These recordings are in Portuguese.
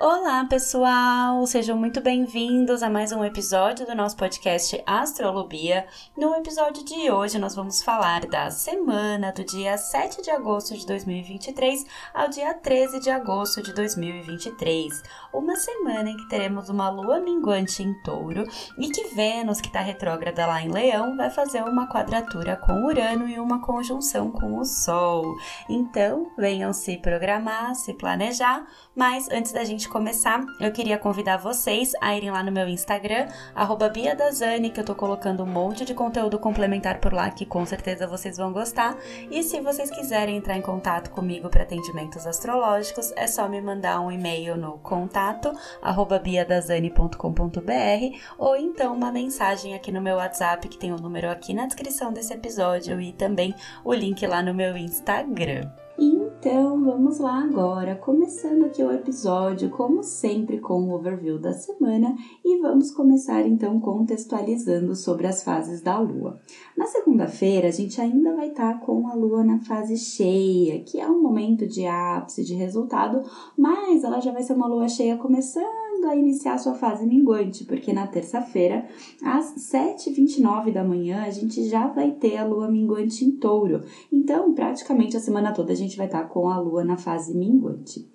Olá, pessoal! Sejam muito bem-vindos a mais um episódio do nosso podcast Astrolobia. No episódio de hoje, nós vamos falar da semana do dia 7 de agosto de 2023 ao dia 13 de agosto de 2023. Uma semana em que teremos uma lua minguante em touro e que Vênus, que está retrógrada lá em Leão, vai fazer uma quadratura com Urano e uma conjunção com o Sol. Então, venham se programar, se planejar, mas antes da gente começar, eu queria convidar vocês a irem lá no meu Instagram, BiaDazani, que eu tô colocando um monte de conteúdo complementar por lá que com certeza vocês vão gostar. E se vocês quiserem entrar em contato comigo para atendimentos astrológicos, é só me mandar um e-mail no contato biadazani.com.br ou então uma mensagem aqui no meu WhatsApp, que tem o um número aqui na descrição desse episódio e também o link lá no meu Instagram. Então vamos lá agora, começando aqui o episódio, como sempre, com o overview da semana e vamos começar então contextualizando sobre as fases da lua. Na segunda-feira, a gente ainda vai estar tá com a lua na fase cheia, que é um momento de ápice, de resultado, mas ela já vai ser uma lua cheia começando a iniciar sua fase minguante, porque na terça-feira, às 7h29 da manhã, a gente já vai ter a lua minguante em touro. Então, praticamente a semana toda a gente vai estar com a lua na fase minguante.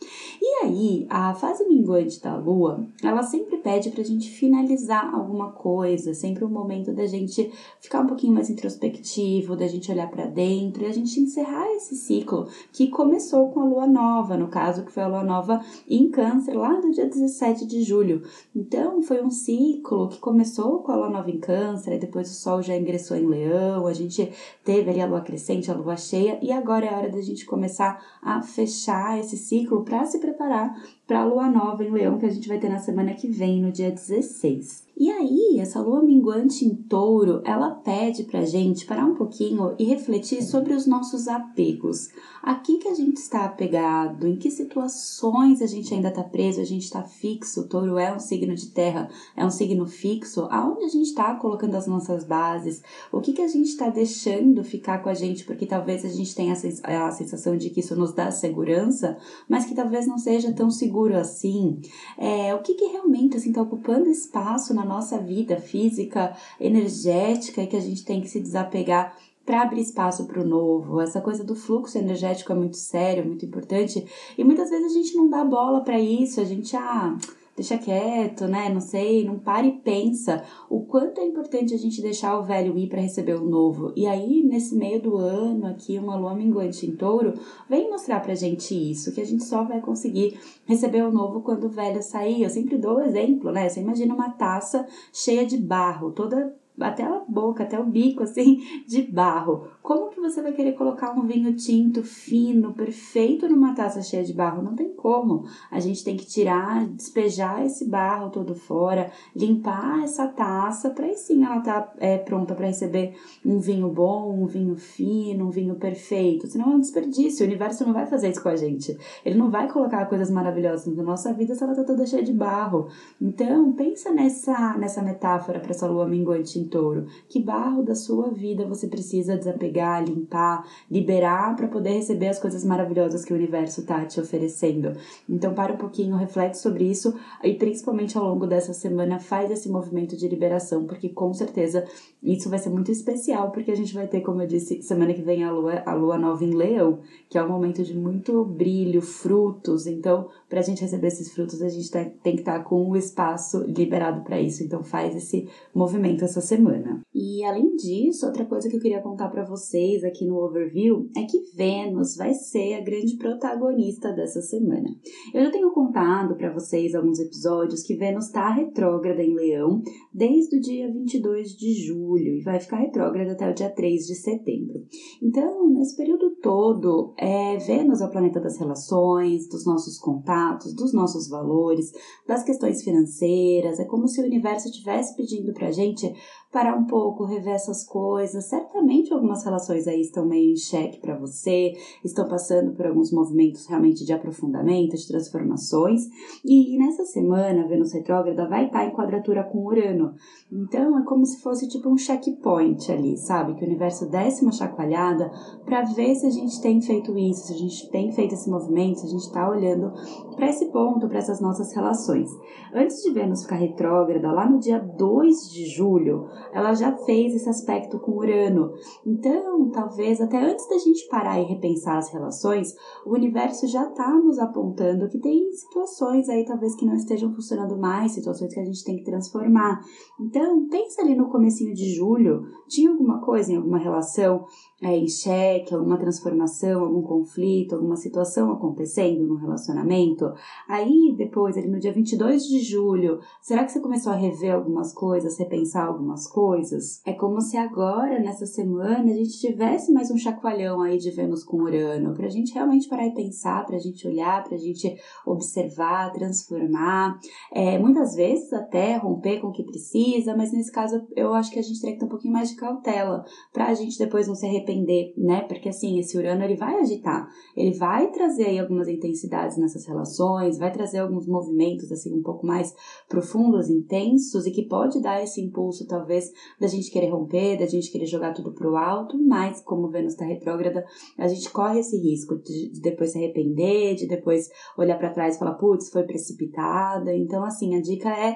E aí, a fase minguante da lua, ela sempre pede pra gente finalizar alguma coisa, sempre um momento da gente ficar um pouquinho mais introspectivo, da gente olhar para dentro e a gente encerrar esse ciclo que começou com a lua nova, no caso que foi a lua nova em Câncer, lá do dia 17 de julho. Então, foi um ciclo que começou com a lua nova em Câncer, e depois o sol já ingressou em Leão, a gente teve ali a lua crescente, a lua cheia, e agora é hora da gente começar a fechar esse ciclo para se preparar para a lua nova em Leão que a gente vai ter na semana que vem, no dia 16. E aí, essa lua minguante em touro, ela pede pra gente parar um pouquinho e refletir sobre os nossos apegos. Aqui que a gente está apegado, em que situações a gente ainda está preso, a gente está fixo. O touro é um signo de terra, é um signo fixo. Aonde a gente está colocando as nossas bases? O que, que a gente está deixando ficar com a gente? Porque talvez a gente tenha a sensação de que isso nos dá segurança, mas que talvez não seja tão seguro assim. É, o que, que realmente está ocupando espaço na na nossa vida física, energética, e que a gente tem que se desapegar para abrir espaço para o novo. Essa coisa do fluxo energético é muito sério, muito importante, e muitas vezes a gente não dá bola para isso, a gente ah, deixa quieto, né? Não sei, não para e pensa o quanto é importante a gente deixar o velho ir para receber o novo. E aí, nesse meio do ano, aqui, uma lua minguante em touro, vem mostrar pra gente isso, que a gente só vai conseguir receber o novo quando o velho sair. Eu sempre dou o exemplo, né? Você imagina uma taça cheia de barro, toda até a boca, até o bico, assim, de barro. Como que você vai querer colocar um vinho tinto fino, perfeito numa taça cheia de barro? Não tem como. A gente tem que tirar, despejar esse barro todo fora, limpar essa taça, para aí sim ela tá é, pronta para receber um vinho bom, um vinho fino, um vinho perfeito. Senão é um desperdício. O universo não vai fazer isso com a gente. Ele não vai colocar coisas maravilhosas na nossa vida se ela tá toda cheia de barro. Então, pensa nessa, nessa metáfora para essa lua minguante em touro. Que barro da sua vida você precisa desapegar, limpar, liberar para poder receber as coisas maravilhosas que o universo está te oferecendo. Então, para um pouquinho, reflete sobre isso e principalmente ao longo dessa semana faz esse movimento de liberação, porque com certeza isso vai ser muito especial, porque a gente vai ter, como eu disse, semana que vem a lua, a lua nova em Leão, que é um momento de muito brilho, frutos. Então, para a gente receber esses frutos, a gente tem que estar tá com o espaço liberado para isso. Então, faz esse movimento essa semana semana. E além disso, outra coisa que eu queria contar para vocês aqui no overview é que Vênus vai ser a grande protagonista dessa semana. Eu já tenho contado para vocês alguns episódios que Vênus está retrógrada em Leão desde o dia 22 de julho e vai ficar retrógrada até o dia 3 de setembro. Então, nesse período todo, é, Vênus é o planeta das relações, dos nossos contatos, dos nossos valores, das questões financeiras. É como se o universo estivesse pedindo para gente parar um pouco rever essas coisas. Certamente algumas relações aí estão meio em xeque para você, estão passando por alguns movimentos realmente de aprofundamento, de transformações. E nessa semana, Vênus retrógrada vai estar em quadratura com Urano. Então é como se fosse tipo um checkpoint ali, sabe? Que o universo desse uma chacoalhada para ver se a gente tem feito isso, se a gente tem feito esse movimento, se a gente está olhando para esse ponto, para essas nossas relações. Antes de Vênus ficar retrógrada, lá no dia 2 de julho, ela já fez esse aspecto com Urano. Então, talvez até antes da gente parar e repensar as relações, o universo já está nos apontando que tem situações aí talvez que não estejam funcionando mais, situações que a gente tem que transformar. Então, pensa ali no comecinho de julho, tinha alguma coisa em alguma relação é, em xeque, alguma transformação, algum conflito, alguma situação acontecendo no relacionamento, aí depois, ali no dia 22 de julho, será que você começou a rever algumas coisas, repensar algumas coisas? É como se agora, nessa semana, a gente tivesse mais um chacoalhão aí de Vênus com Urano, pra gente realmente parar e pensar, pra gente olhar, pra gente observar, transformar, é, muitas vezes até romper com o que precisa, mas nesse caso eu acho que a gente teria que ter um pouquinho mais de cautela, pra gente depois não se arrepender depender, né? Porque assim, esse Urano ele vai agitar, ele vai trazer aí algumas intensidades nessas relações, vai trazer alguns movimentos assim um pouco mais profundos, intensos e que pode dar esse impulso talvez da gente querer romper, da gente querer jogar tudo pro alto, mas como Vênus está retrógrada, a gente corre esse risco de depois se arrepender, de depois olhar para trás e falar, putz, foi precipitada. Então assim, a dica é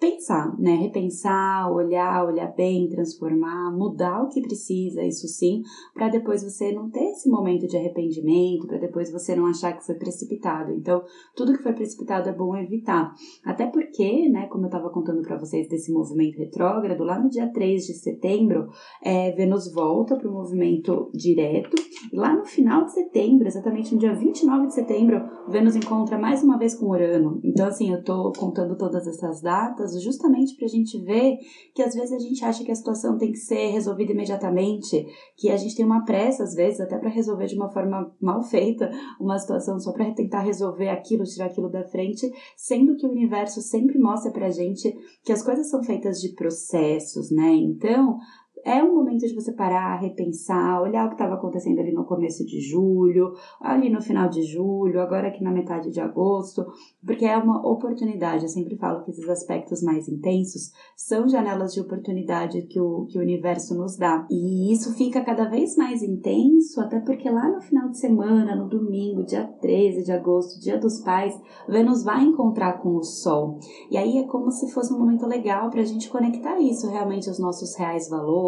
pensar, né? Repensar, olhar, olhar bem, transformar, mudar o que precisa, isso sim, para depois você não ter esse momento de arrependimento, para depois você não achar que foi precipitado. Então, tudo que foi precipitado é bom evitar. Até porque, né, como eu estava contando para vocês desse movimento retrógrado, lá no dia 3 de setembro, é, Vênus volta para o movimento direto, e lá no final de setembro, exatamente no dia 29 de setembro, Vênus encontra mais uma vez com Urano. Então, assim, eu estou contando todas essas datas justamente para a gente ver que às vezes a gente acha que a situação tem que ser resolvida imediatamente, que a gente tem uma pressa, às vezes, até para resolver de uma forma mal feita uma situação só para tentar resolver aquilo, tirar aquilo da frente, sendo que o universo sempre mostra para a gente que as coisas são feitas de processos, né? Então, é um momento de você parar, repensar, olhar o que estava acontecendo ali no começo de julho, ali no final de julho, agora aqui na metade de agosto, porque é uma oportunidade. Eu sempre falo que esses aspectos mais intensos são janelas de oportunidade que o, que o universo nos dá. E isso fica cada vez mais intenso, até porque lá no final de semana, no domingo, dia 13 de agosto, dia dos pais, Vênus vai encontrar com o Sol. E aí é como se fosse um momento legal para a gente conectar isso realmente aos nossos reais valores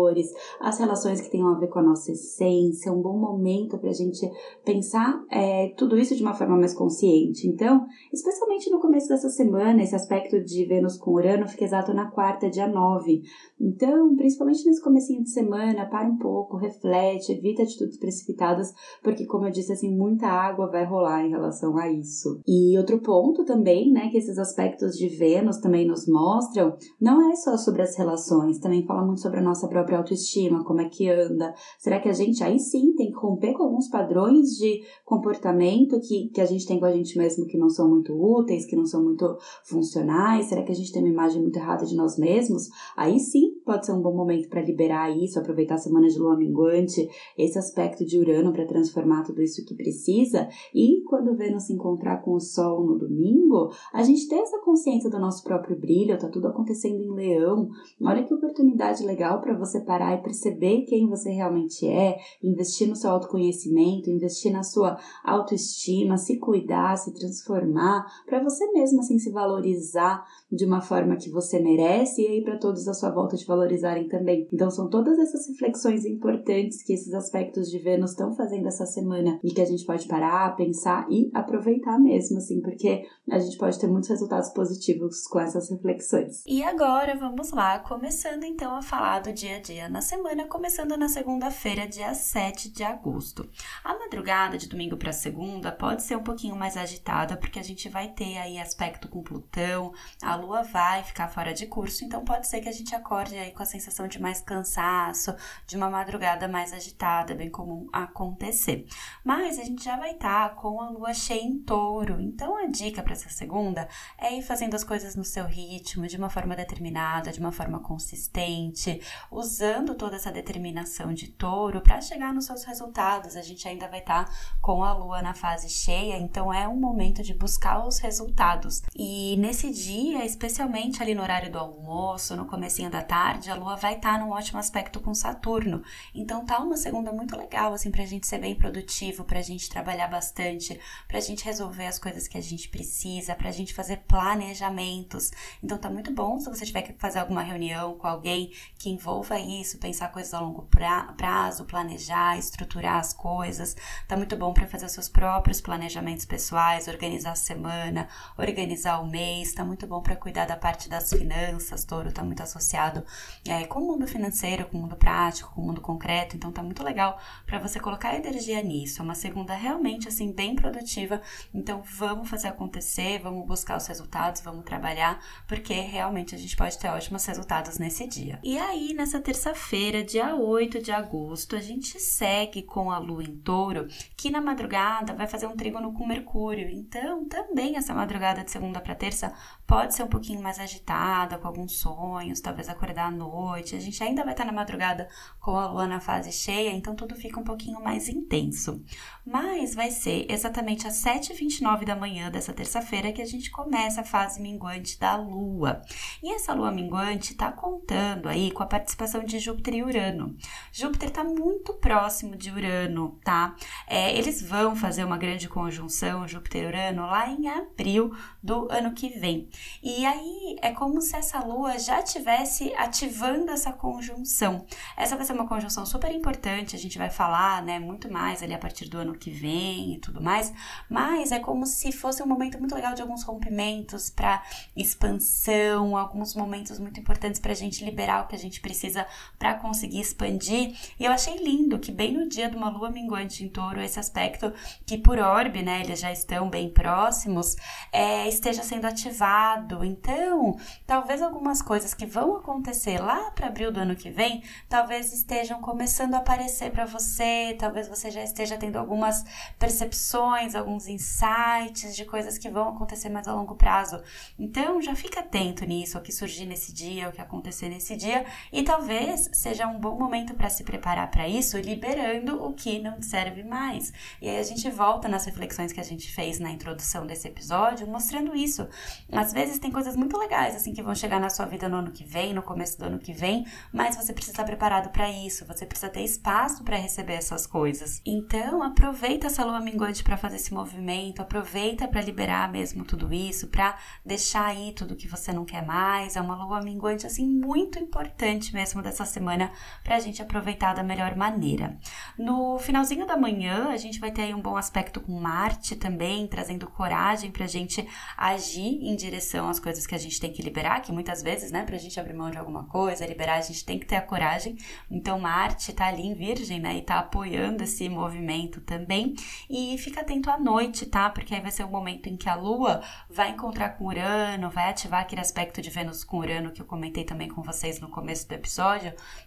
as relações que tenham a ver com a nossa essência, um bom momento para a gente pensar é, tudo isso de uma forma mais consciente. Então, especialmente no começo dessa semana, esse aspecto de Vênus com Urano fica exato na quarta, dia 9. Então, principalmente nesse comecinho de semana, para um pouco, reflete, evita atitudes precipitadas, porque como eu disse, assim, muita água vai rolar em relação a isso. E outro ponto também, né, que esses aspectos de Vênus também nos mostram, não é só sobre as relações, também fala muito sobre a nossa própria própria autoestima, como é que anda? Será que a gente aí sim tem que romper com alguns padrões de comportamento que, que a gente tem com a gente mesmo que não são muito úteis, que não são muito funcionais? Será que a gente tem uma imagem muito errada de nós mesmos? Aí sim pode ser um bom momento para liberar isso, aproveitar a semana de lua minguante, esse aspecto de Urano para transformar tudo isso que precisa. E quando Vênus se encontrar com o Sol no domingo, a gente ter essa consciência do nosso próprio brilho, tá tudo acontecendo em Leão. Olha que oportunidade legal para você parar e perceber quem você realmente é, investir no seu autoconhecimento, investir na sua autoestima, se cuidar, se transformar, para você mesmo assim se valorizar de uma forma que você merece e aí para todos à sua volta te valorizarem também. Então são todas essas reflexões importantes que esses aspectos de Vênus estão fazendo essa semana e que a gente pode parar, pensar e aproveitar mesmo assim, porque a gente pode ter muitos resultados positivos com essas reflexões. E agora vamos lá, começando então a falar do dia dia na semana, começando na segunda-feira, dia 7 de agosto. A madrugada de domingo para segunda pode ser um pouquinho mais agitada, porque a gente vai ter aí aspecto com Plutão, a lua vai ficar fora de curso, então pode ser que a gente acorde aí com a sensação de mais cansaço, de uma madrugada mais agitada, bem comum acontecer. Mas a gente já vai estar tá com a lua cheia em touro, então a dica para essa segunda é ir fazendo as coisas no seu ritmo, de uma forma determinada, de uma forma consistente, usando toda essa determinação de touro para chegar nos seus resultados. A gente ainda vai estar tá com a lua na fase cheia, então é um momento de buscar os resultados. E nesse dia, especialmente ali no horário do almoço, no comecinho da tarde, a lua vai estar tá num ótimo aspecto com Saturno. Então tá uma segunda muito legal assim pra gente ser bem produtivo, pra gente trabalhar bastante, pra gente resolver as coisas que a gente precisa, pra gente fazer planejamentos. Então tá muito bom se você tiver que fazer alguma reunião com alguém que envolva isso, pensar coisas a longo prazo, planejar, estruturar as coisas. Tá muito bom para fazer seus próprios planejamentos pessoais, organizar a semana, organizar o mês. Tá muito bom para cuidar da parte das finanças. Touro tá muito associado é, com o mundo financeiro, com o mundo prático, com o mundo concreto. Então tá muito legal para você colocar energia nisso. É uma segunda realmente assim bem produtiva. Então vamos fazer acontecer, vamos buscar os resultados, vamos trabalhar, porque realmente a gente pode ter ótimos resultados nesse dia. E aí, nessa terça-feira, dia 8 de agosto, a gente segue com a lua em touro, que na madrugada vai fazer um trígono com Mercúrio. Então, também essa madrugada de segunda para terça pode ser um pouquinho mais agitada, com alguns sonhos, talvez acordar à noite. A gente ainda vai estar na madrugada com a lua na fase cheia, então tudo fica um pouquinho mais intenso. Mas vai ser exatamente às 7h29 da manhã dessa terça-feira que a gente começa a fase minguante da lua. E essa lua minguante está contando aí com a participação de Júpiter e Urano. Júpiter está muito próximo de Urano, tá? É, eles vão fazer uma grande conjunção, Júpiter e Urano, lá em abril do ano que vem. E aí é como se essa lua já tivesse ativando essa conjunção. Essa vai ser uma conjunção super importante, a gente vai falar, né, muito mais ali a partir do ano que vem e tudo mais, mas é como se fosse um momento muito legal de alguns rompimentos para expansão, alguns momentos muito importantes para a gente liberar o que a gente precisa para conseguir expandir. E eu achei lindo que bem no dia de uma lua minguante em touro, esse aspecto que por orbe, né, eles já estão bem próximos, é, esteja sendo ativado. Então, talvez algumas coisas que vão acontecer lá para abril do ano que vem, talvez estejam começando a aparecer para você, talvez você já esteja tendo algumas percepções, alguns insights de coisas que vão acontecer mais a longo prazo. Então, já fica atento nisso, o que surgir nesse dia, o que acontecer nesse dia, e talvez seja um bom momento para se preparar para isso, liberando o que não serve mais. E aí a gente volta nas reflexões que a gente fez na introdução desse episódio, mostrando isso. Às vezes tem coisas muito legais assim que vão chegar na sua vida no ano que vem, no começo do ano que vem, mas você precisa estar preparado para isso, você precisa ter espaço para receber essas coisas. Então, aproveita essa lua minguante para fazer esse movimento, aproveita para liberar mesmo tudo isso, para deixar aí tudo que você não quer mais. É uma lua minguante assim muito importante mesmo dessa semana para a gente aproveitar da melhor maneira. No finalzinho da manhã, a gente vai ter aí um bom aspecto com Marte também, trazendo coragem para a gente agir em direção às coisas que a gente tem que liberar, que muitas vezes, né, para a gente abrir mão de alguma coisa, liberar, a gente tem que ter a coragem. Então, Marte está ali em Virgem, né, e está apoiando esse movimento também. E fica atento à noite, tá? Porque aí vai ser o momento em que a Lua vai encontrar com Urano, vai ativar aquele aspecto de Vênus com Urano que eu comentei também com vocês no começo do episódio.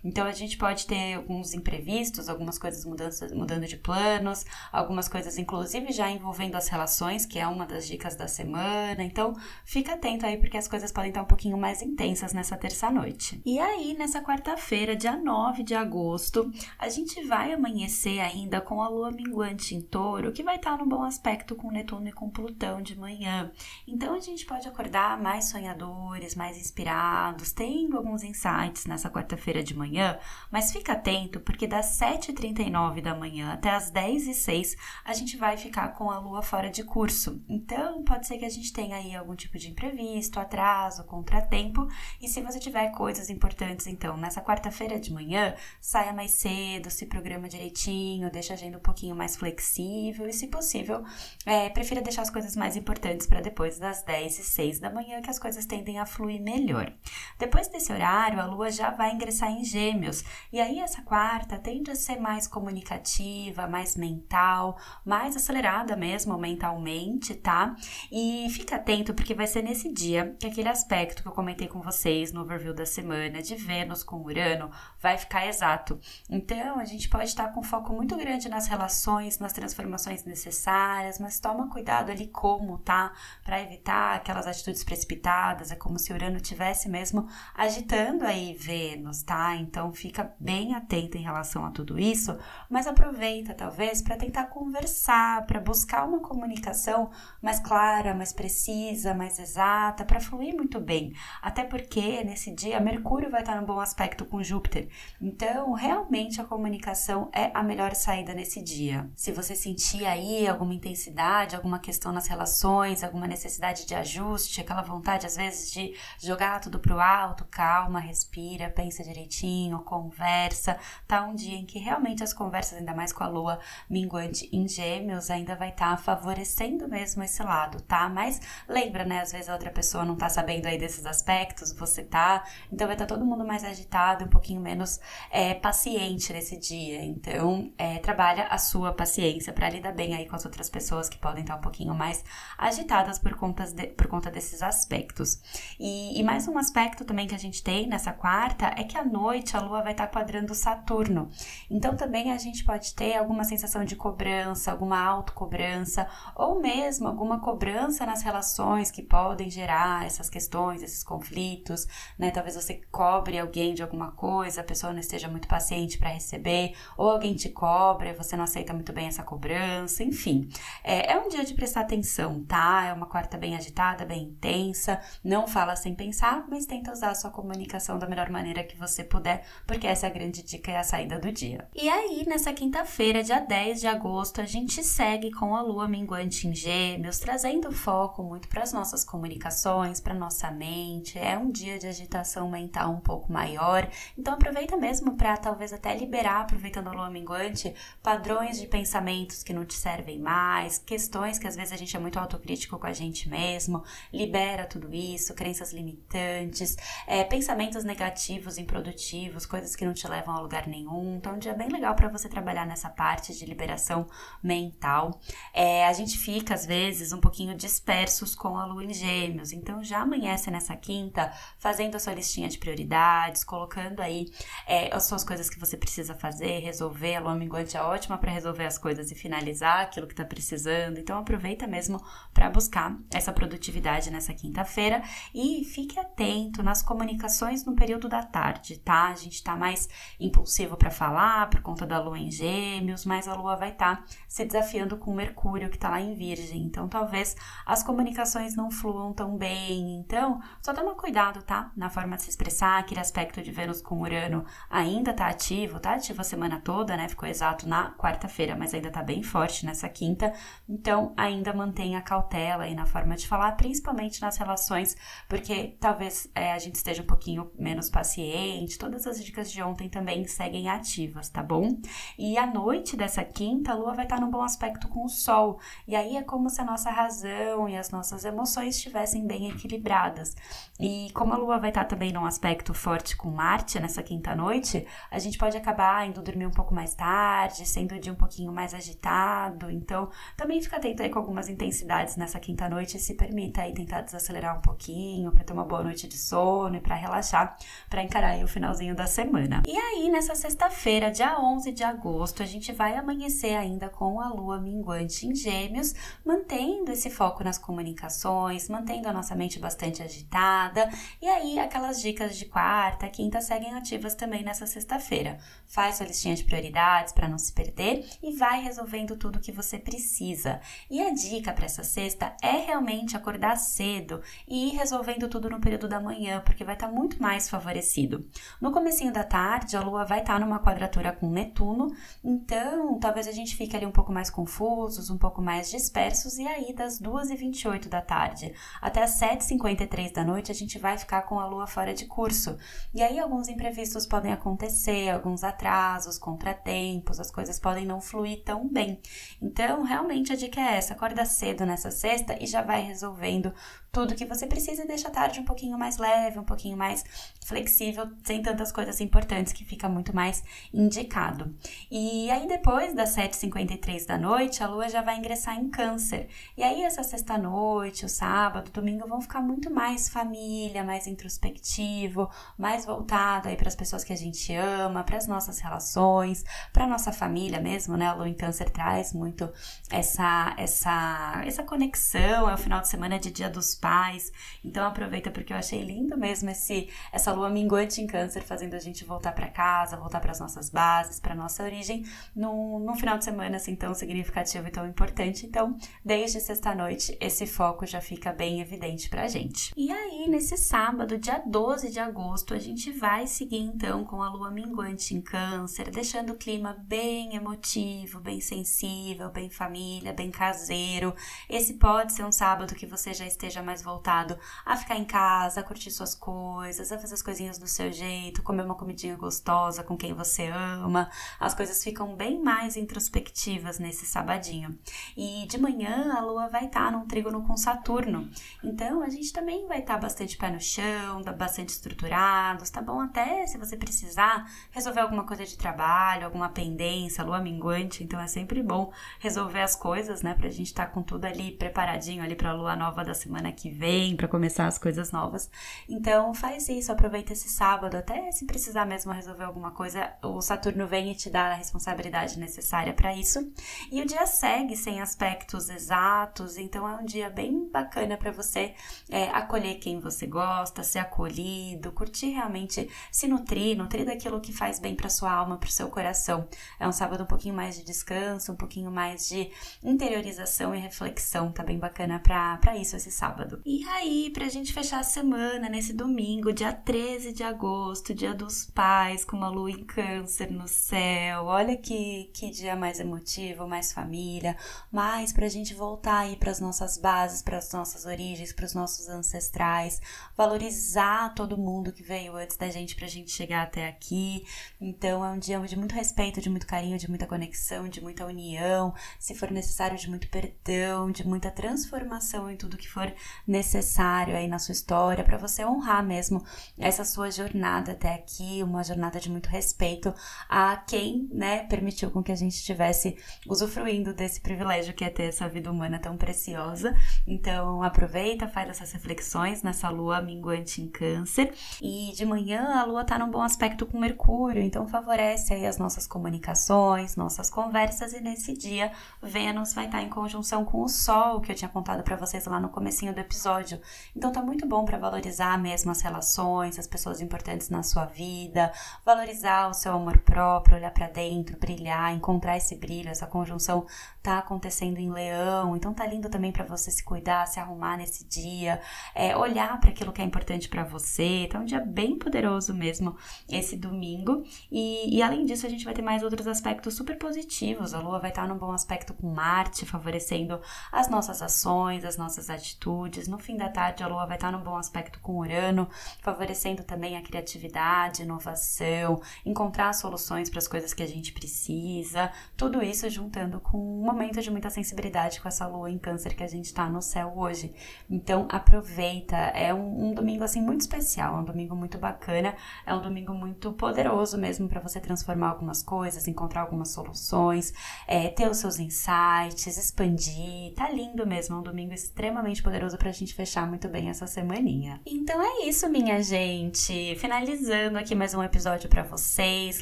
Então, a gente pode ter alguns imprevistos, algumas coisas mudando, mudando de planos, algumas coisas, inclusive, já envolvendo as relações, que é uma das dicas da semana. Então, fica atento aí, porque as coisas podem estar um pouquinho mais intensas nessa terça-noite. E aí, nessa quarta-feira, dia 9 de agosto, a gente vai amanhecer ainda com a lua minguante em touro, que vai estar num bom aspecto com Netuno e com Plutão de manhã. Então, a gente pode acordar mais sonhadores, mais inspirados, tendo alguns insights nessa quarta-feira de manhã, mas fica atento, porque das 7h39 da manhã até as 10h06, a gente vai ficar com a lua fora de curso. Então, pode ser que a gente tenha aí algum tipo de imprevisto, atraso, contratempo. E se você tiver coisas importantes, então, nessa quarta-feira de manhã, saia mais cedo, se programa direitinho, deixa a agenda um pouquinho mais flexível e, se possível, é, prefira deixar as coisas mais importantes para depois das 10 e 6 da manhã, que as coisas tendem a fluir melhor. Depois desse horário, a lua já vai ingressar ingressar em Gêmeos. E aí essa quarta tende a ser mais comunicativa, mais mental, mais acelerada mesmo mentalmente, tá? E fica atento porque vai ser nesse dia que aquele aspecto que eu comentei com vocês no overview da semana de Vênus com Urano vai ficar exato. Então, a gente pode estar com foco muito grande nas relações, nas transformações necessárias, mas toma cuidado ali como, tá? Para evitar aquelas atitudes precipitadas, é como se Urano tivesse mesmo agitando aí Vênus, tá? Então, fica bem atento em relação a tudo isso, mas aproveita talvez para tentar conversar, para buscar uma comunicação mais clara, mais precisa, mais exata, para fluir muito bem. Até porque nesse dia Mercúrio vai estar num bom aspecto com Júpiter. Então, realmente a comunicação é a melhor saída nesse dia. Se você sentir aí alguma intensidade, alguma questão nas relações, alguma necessidade de ajuste, aquela vontade às vezes de jogar tudo pro alto, calma, respira, pensa direitinho, conversa. Tá um dia em que realmente as conversas, ainda mais com a lua minguante em Gêmeos, ainda vai estar tá favorecendo mesmo esse lado, tá? Mas lembra, né? Às vezes a outra pessoa não tá sabendo aí desses aspectos, você tá. Então vai estar tá todo mundo mais agitado, um pouquinho menos é, paciente nesse dia. Então, é, trabalha a sua paciência para lidar bem aí com as outras pessoas que podem estar tá um pouquinho mais agitadas por conta, de, por conta desses aspectos. E, e mais um aspecto também que a gente tem nessa quarta é que noite a lua vai estar tá quadrando Saturno. Então, também a gente pode ter alguma sensação de cobrança, alguma autocobrança, ou mesmo alguma cobrança nas relações que podem gerar essas questões, esses conflitos, né? Talvez você cobre alguém de alguma coisa, a pessoa não esteja muito paciente para receber, ou alguém te cobra você não aceita muito bem essa cobrança, enfim. É, é um dia de prestar atenção, tá? É uma quarta bem agitada, bem intensa, não fala sem pensar, mas tenta usar a sua comunicação da melhor maneira que você puder, porque essa é a grande dica e a saída do dia. E aí, nessa quinta-feira, dia 10 de agosto, a gente segue com a lua minguante em Gêmeos, trazendo foco muito para as nossas comunicações, para nossa mente. É um dia de agitação mental um pouco maior, então aproveita mesmo para talvez até liberar, aproveitando a lua minguante, padrões de pensamentos que não te servem mais, questões que às vezes a gente é muito autocrítico com a gente mesmo, libera tudo isso, crenças limitantes, é, pensamentos negativos, improdutivos, coisas que não te levam a lugar nenhum. Então, um dia bem legal para você trabalhar nessa parte de liberação mental. É, a gente fica, às vezes, um pouquinho dispersos com a lua em gêmeos, então já amanhece nessa quinta fazendo a sua listinha de prioridades, colocando aí é, as suas coisas que você precisa fazer, resolver. A lua minguante é ótima para resolver as coisas e finalizar aquilo que está precisando. Então aproveita mesmo para buscar essa produtividade nessa quinta-feira e fique atento nas comunicações no período da tarde, tá? A gente está mais impulsivo para falar por conta da lua em Gêmeos, mas a lua vai estar tá se desafiando com Mercúrio que está lá em Virgem. Então talvez as comunicações não fluam tão bem. Então só toma cuidado, tá? Na forma de se expressar, aquele aspecto de Vênus com Urano ainda tá ativo, tá ativo a semana toda, né? Ficou exato na quarta-feira, mas ainda tá bem forte nessa quinta. Então, ainda mantenha cautela aí na forma de falar, principalmente nas relações, porque talvez é, a gente esteja um pouquinho menos paciente. Todas as dicas de ontem também seguem ativas, tá bom? E à noite dessa quinta, a lua vai estar num bom aspecto com o sol. E aí é como se a nossa razão e as nossas emoções estivessem bem equilibradas. E como a lua vai estar também num aspecto forte com Marte nessa quinta noite, a gente pode acabar indo dormir um pouco mais tarde, sendo de um pouquinho mais agitado. Então, também fica atento aí com algumas intensidades nessa quinta noite e se permita aí tentar desacelerar um pouquinho para ter uma boa noite de sono e para relaxar, para encarar o finalzinho da semana. E aí, nessa sexta-feira, dia 11 de agosto, a gente vai amanhecer ainda com a lua minguante em Gêmeos, mantendo esse foco nas comunicações, mantendo a nossa mente bastante agitada. E aí, aquelas dicas de quarta, quinta seguem ativas também nessa sexta-feira. Faz sua listinha de prioridades para não se perder e vai resolvendo tudo que você precisa. E a dica para essa sexta é realmente acordar cedo e ir resolvendo tudo no período da manhã, porque vai estar tá muito mais favorecido. No comecinho da tarde, a lua vai estar tá numa quadratura com Netuno, então talvez a gente fique ali um pouco mais confusos, um pouco mais dispersos, e aí das 2h28 da tarde até as 7h53 da noite a gente vai ficar com a lua fora de curso. E aí alguns imprevistos podem acontecer, alguns atrasos, contratempos, as coisas podem não fluir tão bem. Então, realmente a dica é essa: acorda cedo nessa sexta e já vai resolvendo tudo que você precisa e deixa a tarde um pouquinho mais leve, um pouquinho mais flexível sem tantas coisas importantes que fica muito mais indicado. E aí depois das 7h53 da noite, a lua já vai ingressar em câncer. E aí essa sexta-noite, o sábado, o domingo vão ficar muito mais família, mais introspectivo, mais voltado aí para as pessoas que a gente ama, para as nossas relações, para nossa família mesmo, né? A lua em câncer traz muito essa essa essa conexão, é o final de semana de Dia dos Pais. Então aproveita porque eu achei lindo mesmo esse essa lua minguante em câncer fazendo a gente voltar para casa, voltar para as nossas bases, para nossa origem, num, num final de semana assim tão significativo e tão importante. Então, desde sexta-noite, esse foco já fica bem evidente pra gente. E aí, nesse sábado, dia 12 de agosto, a gente vai seguir então com a lua minguante em câncer, deixando o clima bem emotivo, bem sensível, bem família, bem caseiro. Esse pode ser um sábado que você já esteja mais voltado a ficar em casa, a curtir suas coisas, a fazer as coisinhas do seu jeito, comer uma comidinha gostosa com quem você ama. As coisas ficam bem mais introspectivas nesse sabadinho. E de manhã a lua vai estar tá num trígono com Saturno. Então a gente também vai estar tá bastante pé no chão, bastante estruturados, tá bom? Até se você precisar resolver alguma coisa de trabalho, alguma pendência, lua minguante, então é sempre bom resolver as coisas, né? Pra gente estar tá com tudo ali preparadinho ali pra lua nova da semana que vem, para começar as coisas novas. Então faz isso, aproveita esse sábado, até se precisar mesmo resolver alguma coisa, o Saturno vem e te dá a responsabilidade necessária para isso. E o dia segue sem aspectos exatos, então é um dia bem bacana para você é, acolher quem você gosta, ser acolhido, curtir realmente, se nutrir, nutrir daquilo que faz bem para sua alma, para o seu coração. É um sábado um pouquinho mais de descanso, um pouquinho mais de interiorização e reflexão, tá bem bacana para isso esse sábado. E aí, pra gente fechar a semana, nesse domingo, dia 13 de agosto, dia dos pais, com uma lua em câncer no céu, olha que, que dia mais emotivo, mais família, mais pra gente voltar aí para as nossas bases, para as nossas origens, para os nossos ancestrais, valorizar todo mundo que veio antes da gente pra gente chegar até aqui. Então é um dia de muito respeito, de muito carinho, de muita conexão, de muita união, se for necessário, de muito perdão, de muita transformação em tudo que for necessário aí na sua história, para você honrar mesmo essa sua jornada até aqui, uma jornada de muito respeito a quem, né, permitiu com que a gente estivesse usufruindo desse privilégio que é ter essa vida humana tão preciosa. Então, aproveita, faz essas reflexões nessa lua minguante em Câncer. E de manhã a lua tá num bom aspecto com Mercúrio, então favorece aí as nossas comunicações, nossas conversas e nesse dia Vênus vai estar tá em conjunção com o Sol, que eu tinha contado para vocês lá no comecinho do episódio. Então tá muito bom para valorizar mesmo as relações, as pessoas importantes na sua vida, valorizar o seu amor próprio, olhar para dentro, brilhar, encontrar esse brilho, essa conjunção tá acontecendo em Leão, então tá lindo também para você se cuidar, se arrumar nesse dia, é, olhar para aquilo que é importante para você. É um dia bem poderoso mesmo esse domingo. E, e, além disso, a gente vai ter mais outros aspectos super positivos. A Lua vai estar num bom aspecto com Marte, favorecendo as nossas ações, as nossas atitudes. No fim da tarde, a Lua vai estar num bom aspecto com Urano, favorecendo também a criatividade, inovação, encontrar soluções para as coisas que a gente precisa. Tudo isso juntando com um momento de muita sensibilidade com essa Lua em Câncer que a gente está no céu hoje. Então, aproveita. É um, um domingo assim muito especial, um domingo muito bacana, é um domingo muito poderoso mesmo para você transformar algumas coisas, encontrar algumas soluções, é, ter os seus insights, expandir. Tá lindo mesmo, é um domingo extremamente poderoso pra gente fechar muito bem essa semaninha. Então é isso, minha gente. Finalizando aqui mais um episódio para vocês,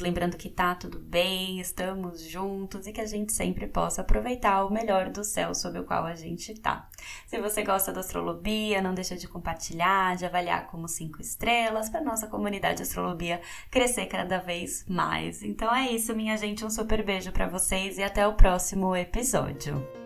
lembrando que tá tudo bem, estamos juntos e que a gente sempre possa aproveitar o melhor do céu sob o qual a gente tá. Se você gosta da astrolobia, não deixa de compartilhar, de avaliar como cinco estrelas para nossa comunidade astrolobia crescer cada vez mais. Então é isso, minha gente, um super beijo para vocês e até o próximo episódio.